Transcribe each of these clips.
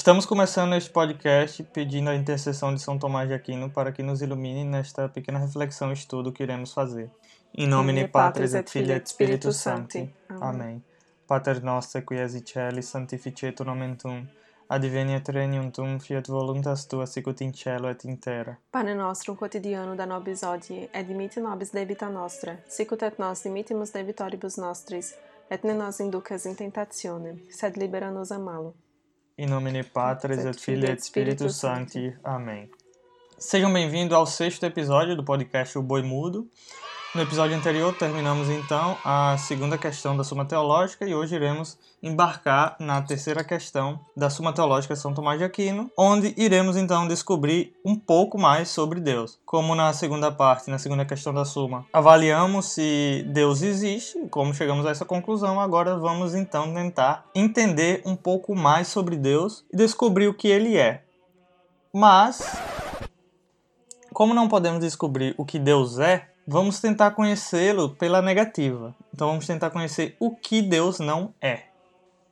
Estamos começando este podcast pedindo a intercessão de São Tomás de Aquino para que nos ilumine nesta pequena reflexão e estudo que iremos fazer. Em nome de Patris et Filii et Spiritus Sancti. Amém. Pater noster qui es in celi sanctificetur nomen tuum. Adveniat regnum tuum, fiat voluntas tua sicut in cielo et in terra. Pane nostrum quotidiano da nobis hodie, et dimitte nobis debita nostra, sicut et nos dimittimus debitoribus nostris, et ne nos inducas in tentationem, sed libera nos a malo. Em nome de Patris et Filii et Spiritus Sancti. Amém. Sejam bem-vindos ao sexto episódio do podcast O Boi Mudo. No episódio anterior, terminamos então a segunda questão da Suma Teológica e hoje iremos embarcar na terceira questão da Suma Teológica São Tomás de Aquino, onde iremos então descobrir um pouco mais sobre Deus. Como na segunda parte, na segunda questão da Suma, avaliamos se Deus existe como chegamos a essa conclusão, agora vamos então tentar entender um pouco mais sobre Deus e descobrir o que ele é. Mas, como não podemos descobrir o que Deus é, vamos tentar conhecê-lo pela negativa. Então vamos tentar conhecer o que Deus não é.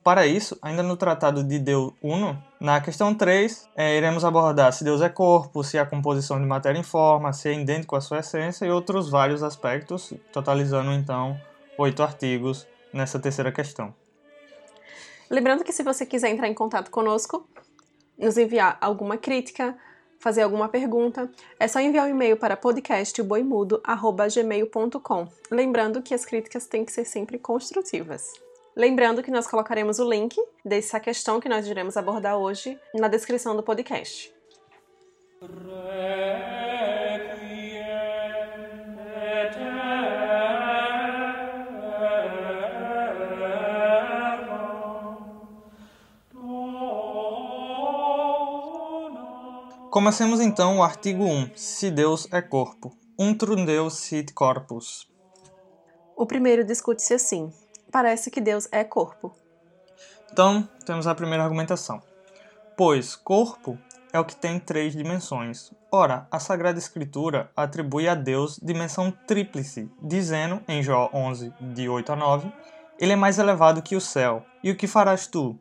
Para isso, ainda no Tratado de Deus Uno, na questão 3, é, iremos abordar se Deus é corpo, se a composição de matéria informa, se é idêntico à sua essência e outros vários aspectos, totalizando então oito artigos nessa terceira questão. Lembrando que se você quiser entrar em contato conosco, nos enviar alguma crítica, fazer alguma pergunta, é só enviar um e-mail para podcastboimudo@gmail.com. Lembrando que as críticas têm que ser sempre construtivas. Lembrando que nós colocaremos o link dessa questão que nós iremos abordar hoje na descrição do podcast. Comecemos então o artigo 1, se Deus é corpo. Untrum Deus sit corpus. O primeiro discute-se assim: parece que Deus é corpo. Então, temos a primeira argumentação. Pois corpo é o que tem três dimensões. Ora, a Sagrada Escritura atribui a Deus dimensão tríplice, dizendo em Jó 11, de 8 a 9, Ele é mais elevado que o céu. E o que farás tu?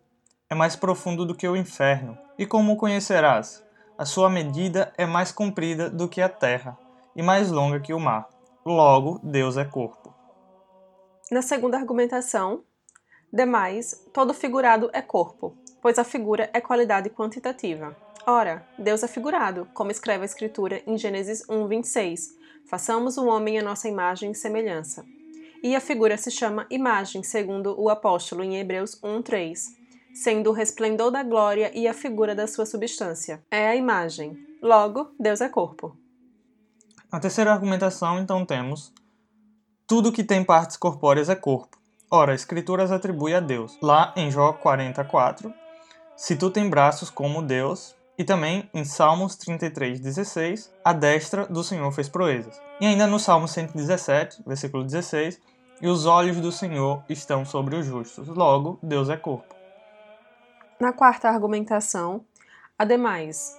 É mais profundo do que o inferno. E como o conhecerás? A sua medida é mais comprida do que a terra, e mais longa que o mar. Logo, Deus é corpo. Na segunda argumentação, demais, todo figurado é corpo, pois a figura é qualidade quantitativa. Ora, Deus é figurado, como escreve a Escritura em Gênesis 1:26. Façamos o homem a nossa imagem e semelhança. E a figura se chama imagem, segundo o apóstolo em Hebreus 1:3 sendo o resplendor da glória e a figura da sua substância. É a imagem. Logo, Deus é corpo. Na terceira argumentação, então, temos: tudo que tem partes corpóreas é corpo. Ora, as atribui a Deus. Lá em Jó 44, se tu tem braços como Deus, e também em Salmos 33, 16, a destra do Senhor fez proezas. E ainda no Salmo 117, versículo 16, e os olhos do Senhor estão sobre os justos. Logo, Deus é corpo. Na quarta argumentação, ademais,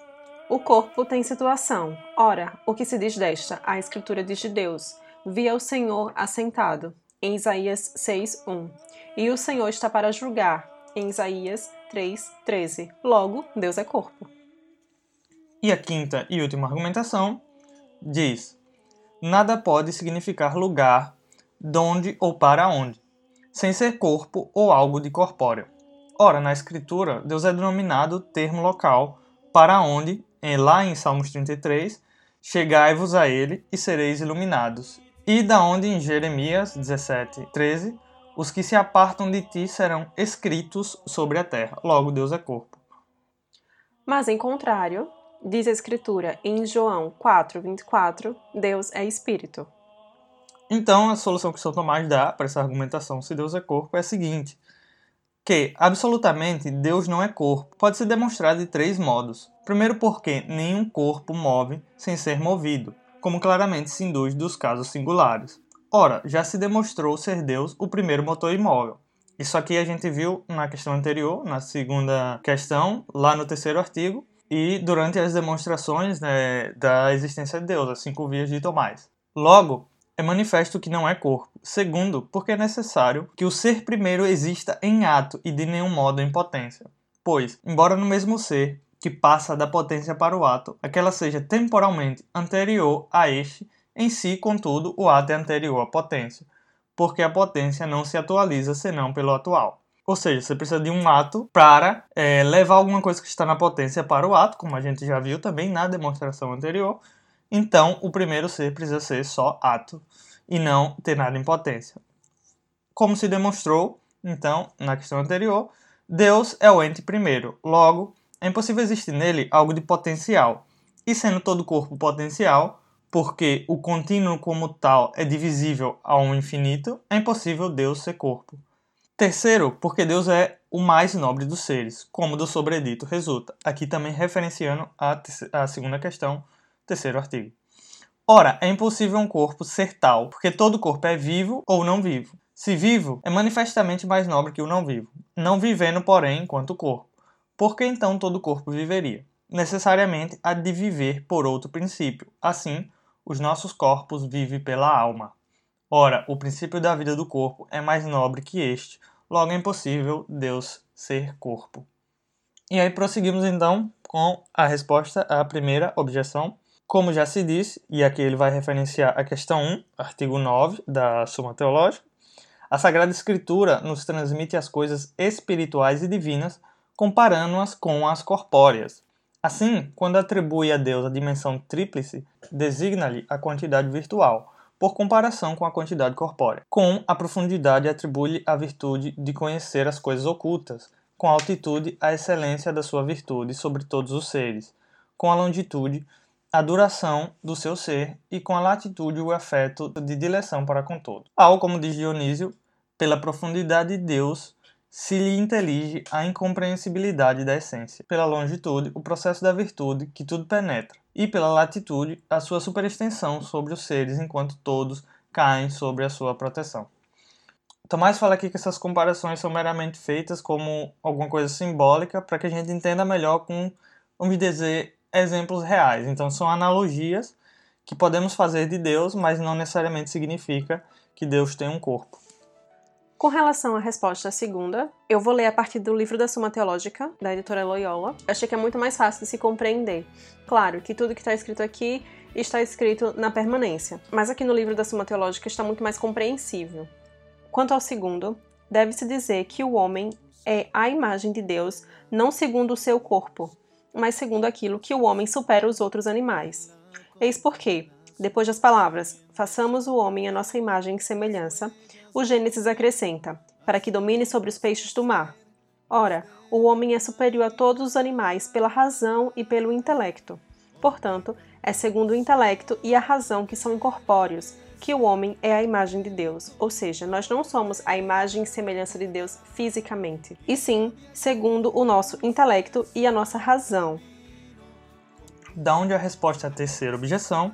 o corpo tem situação. Ora, o que se diz desta? A Escritura diz de Deus: Via o Senhor assentado, em Isaías 6:1. E o Senhor está para julgar, em Isaías 3:13. Logo, Deus é corpo. E a quinta e última argumentação diz: Nada pode significar lugar, donde ou para onde, sem ser corpo ou algo de corpóreo. Ora, na Escritura, Deus é denominado termo local para onde, lá em Salmos 33, chegai-vos a ele e sereis iluminados. E da onde em Jeremias 17, 13, os que se apartam de ti serão escritos sobre a terra. Logo, Deus é corpo. Mas, em contrário, diz a Escritura em João 4, 24, Deus é espírito. Então, a solução que São Tomás dá para essa argumentação, se Deus é corpo, é a seguinte que, absolutamente, Deus não é corpo pode ser demonstrado de três modos. Primeiro, porque nenhum corpo move sem ser movido, como claramente se induz dos casos singulares. Ora, já se demonstrou ser Deus o primeiro motor imóvel. Isso aqui a gente viu na questão anterior, na segunda questão, lá no terceiro artigo, e durante as demonstrações né, da existência de Deus, as cinco vias de Tomás. Logo, é manifesto que não é corpo. Segundo, porque é necessário que o ser primeiro exista em ato e de nenhum modo em potência. pois, embora no mesmo ser que passa da potência para o ato, aquela seja temporalmente anterior a este, em si, contudo, o ato é anterior à potência, porque a potência não se atualiza senão pelo atual. Ou seja, você precisa de um ato para é, levar alguma coisa que está na potência para o ato, como a gente já viu também na demonstração anterior. Então, o primeiro ser precisa ser só ato e não ter nada em potência. Como se demonstrou, então, na questão anterior, Deus é o ente primeiro. Logo, é impossível existir nele algo de potencial. E sendo todo corpo potencial, porque o contínuo como tal é divisível ao infinito, é impossível Deus ser corpo. Terceiro, porque Deus é o mais nobre dos seres, como do sobredito resulta. Aqui também referenciando a, a segunda questão, terceiro artigo. Ora, é impossível um corpo ser tal, porque todo corpo é vivo ou não vivo. Se vivo, é manifestamente mais nobre que o não vivo, não vivendo, porém, enquanto corpo. Por que então todo corpo viveria? Necessariamente há de viver por outro princípio. Assim, os nossos corpos vivem pela alma. Ora, o princípio da vida do corpo é mais nobre que este, logo é impossível Deus ser corpo. E aí prosseguimos então com a resposta à primeira objeção. Como já se disse, e aqui ele vai referenciar a questão 1, artigo 9 da Suma Teológica, a Sagrada Escritura nos transmite as coisas espirituais e divinas, comparando-as com as corpóreas. Assim, quando atribui a Deus a dimensão tríplice, designa-lhe a quantidade virtual, por comparação com a quantidade corpórea. Com a profundidade, atribui-lhe a virtude de conhecer as coisas ocultas, com a altitude, a excelência da sua virtude sobre todos os seres, com a longitude, a duração do seu ser e com a latitude o afeto de dileção para com todo. Ao, como diz Dionísio, pela profundidade de Deus se lhe intelige a incompreensibilidade da essência, pela longitude, o processo da virtude que tudo penetra, e pela latitude, a sua superextensão sobre os seres enquanto todos caem sobre a sua proteção. Tomás fala aqui que essas comparações são meramente feitas como alguma coisa simbólica para que a gente entenda melhor com, vamos dizer, exemplos reais. Então são analogias que podemos fazer de Deus, mas não necessariamente significa que Deus tem um corpo. Com relação à resposta à segunda, eu vou ler a partir do livro da Suma Teológica, da editora Loyola. Eu achei que é muito mais fácil de se compreender. Claro que tudo que está escrito aqui está escrito na permanência, mas aqui no livro da Suma Teológica está muito mais compreensível. Quanto ao segundo, deve-se dizer que o homem é a imagem de Deus, não segundo o seu corpo, mas segundo aquilo que o homem supera os outros animais. Eis porque, depois das palavras, façamos o homem a nossa imagem e semelhança, o Gênesis acrescenta: para que domine sobre os peixes do mar. Ora, o homem é superior a todos os animais pela razão e pelo intelecto. Portanto, é segundo o intelecto e a razão que são incorpóreos, que o homem é a imagem de Deus, ou seja, nós não somos a imagem e semelhança de Deus fisicamente, e sim segundo o nosso intelecto e a nossa razão. Da onde a resposta à terceira objeção,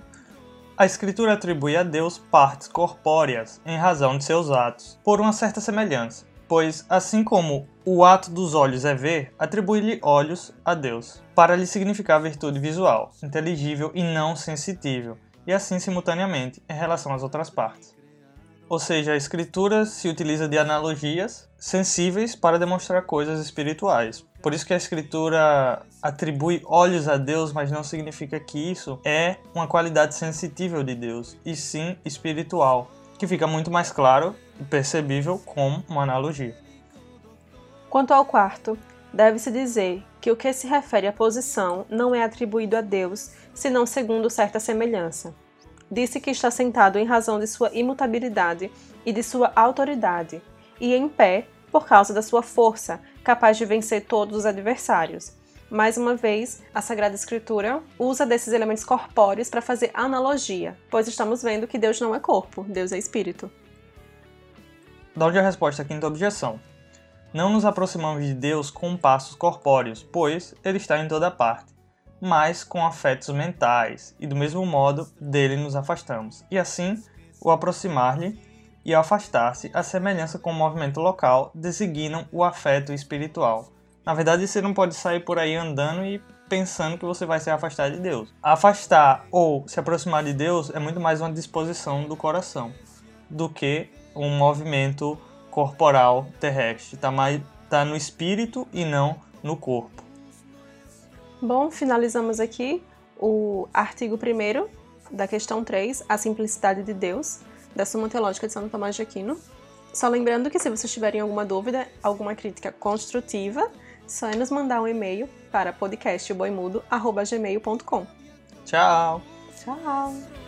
a Escritura atribui a Deus partes corpóreas em razão de seus atos, por uma certa semelhança, pois, assim como o ato dos olhos é ver, atribui-lhe olhos a Deus, para lhe significar virtude visual, inteligível e não sensitível, e assim simultaneamente em relação às outras partes. Ou seja, a Escritura se utiliza de analogias sensíveis para demonstrar coisas espirituais, por isso que a escritura atribui olhos a Deus, mas não significa que isso é uma qualidade sensitível de Deus, e sim espiritual, que fica muito mais claro e percebível com uma analogia. Quanto ao quarto, deve-se dizer que o que se refere à posição não é atribuído a Deus, senão segundo certa semelhança. Disse que está sentado em razão de sua imutabilidade e de sua autoridade, e em pé por causa da sua força, capaz de vencer todos os adversários. Mais uma vez, a Sagrada Escritura usa desses elementos corpóreos para fazer analogia, pois estamos vendo que Deus não é corpo, Deus é espírito. Da onde a resposta à quinta objeção. Não nos aproximamos de Deus com passos corpóreos, pois ele está em toda parte, mas com afetos mentais, e do mesmo modo dele nos afastamos, e assim o aproximar-lhe e ao afastar-se, a semelhança com o movimento local designam o afeto espiritual. Na verdade, você não pode sair por aí andando e pensando que você vai se afastar de Deus. Afastar ou se aproximar de Deus é muito mais uma disposição do coração do que um movimento corporal terrestre. Está mais tá no espírito e não no corpo. Bom, finalizamos aqui o artigo 1 da questão 3, a simplicidade de Deus, da Suma Teológica de Santo Tomás de Aquino. Só lembrando que se vocês tiverem alguma dúvida, alguma crítica construtiva, só é nos mandar um e-mail para podcastboimudo.gmail.com. Tchau! Tchau!